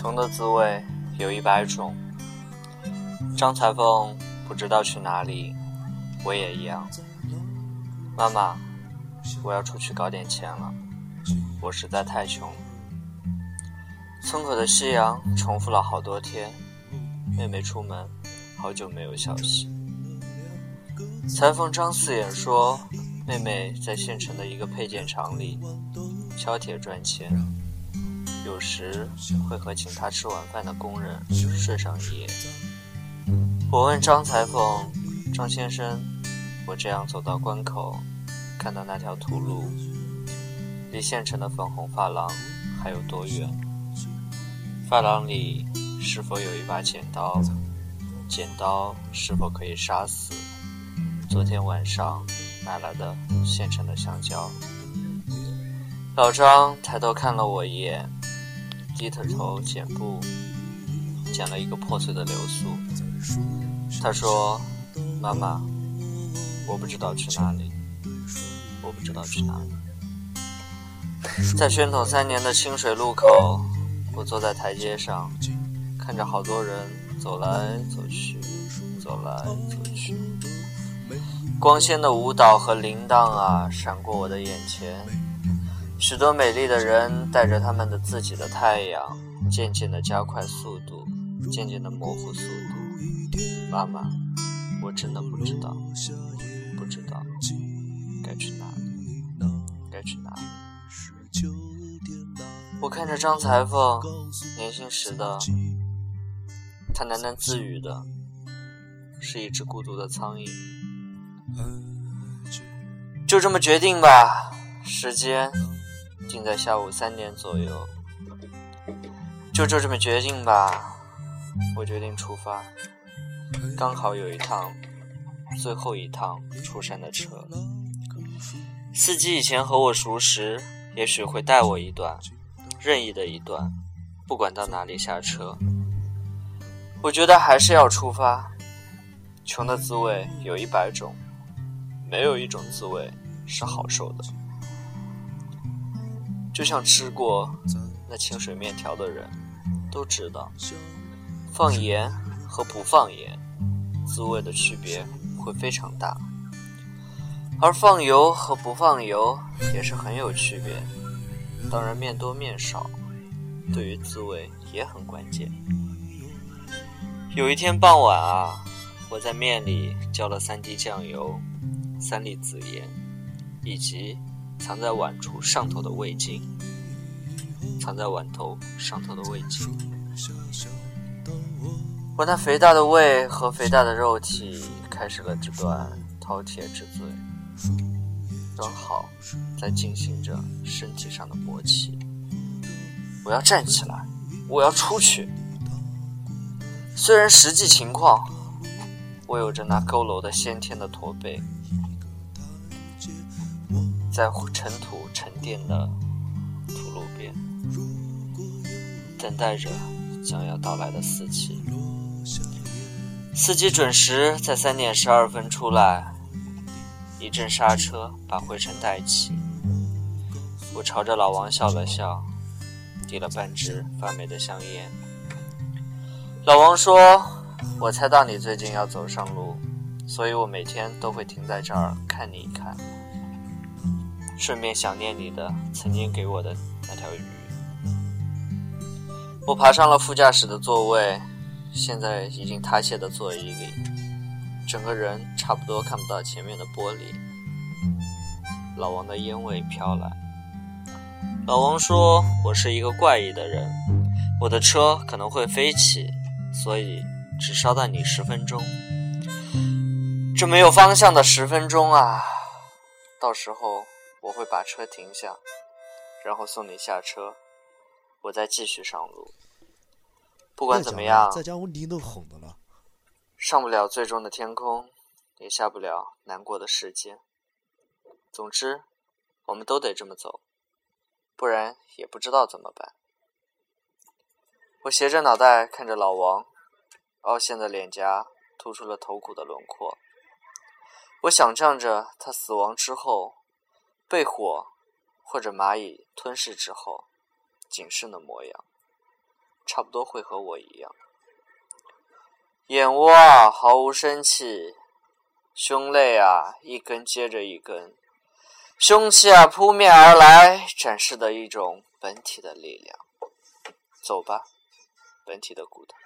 穷的滋味有一百种。张裁缝不知道去哪里，我也一样。妈妈，我要出去搞点钱了，我实在太穷。村口的夕阳重复了好多天，妹妹出门，好久没有消息。裁缝张四眼说，妹妹在县城的一个配件厂里敲铁赚钱。有时会和请他吃晚饭的工人睡上一夜。我问张裁缝：“张先生，我这样走到关口，看到那条土路，离县城的粉红发廊还有多远？发廊里是否有一把剪刀？剪刀是否可以杀死昨天晚上买来的现成的香蕉？”老张抬头看了我一眼。低着头剪布，剪了一个破碎的流苏。他说：“妈妈，我不知道去哪里，我不知道去哪里。”在宣统三年的清水路口，我坐在台阶上，看着好多人走来走去，走来走去。光鲜的舞蹈和铃铛啊，闪过我的眼前。许多美丽的人带着他们的自己的太阳，渐渐地加快速度，渐渐地模糊速度。妈妈，我真的不知道，不知道该去哪里，该去哪里。我看着张裁缝，年轻时的他喃喃自语的，是一只孤独的苍蝇。就这么决定吧，时间。定在下午三点左右，就就这么决定吧。我决定出发，刚好有一趟最后一趟出山的车。司机以前和我熟识，也许会带我一段，任意的一段，不管到哪里下车。我觉得还是要出发。穷的滋味有一百种，没有一种滋味是好受的。就像吃过那清水面条的人，都知道，放盐和不放盐，滋味的区别会非常大；而放油和不放油也是很有区别。当然，面多面少，对于滋味也很关键。有一天傍晚啊，我在面里浇了三滴酱油，三粒紫盐，以及。藏在碗处上头的味精，藏在碗头上头的味精。我那肥大的胃和肥大的肉体开始了这段饕餮之罪，刚好在进行着身体上的勃起。我要站起来，我要出去。虽然实际情况，我有着那佝偻的先天的驼背。在尘土沉淀的土路边，等待着将要到来的司机。司机准时在三点十二分出来，一阵刹车把灰尘带起。我朝着老王笑了笑，递了半支发霉的香烟。老王说：“我猜到你最近要走上路，所以我每天都会停在这儿看你一看。”顺便想念你的曾经给我的那条鱼。我爬上了副驾驶的座位，现在已经塌陷的座椅里，整个人差不多看不到前面的玻璃。老王的烟味飘来。老王说：“我是一个怪异的人，我的车可能会飞起，所以只捎带你十分钟。这没有方向的十分钟啊，到时候。”我会把车停下，然后送你下车，我再继续上路。不管怎么样，在家我你都哄的了，上不了最终的天空，也下不了难过的世界。总之，我们都得这么走，不然也不知道怎么办。我斜着脑袋看着老王，凹陷的脸颊突出了头骨的轮廓。我想象着他死亡之后。被火或者蚂蚁吞噬之后，仅剩的模样。差不多会和我一样。眼窝啊，毫无生气；胸肋啊，一根接着一根；凶器啊，扑面而来，展示的一种本体的力量。走吧，本体的骨头。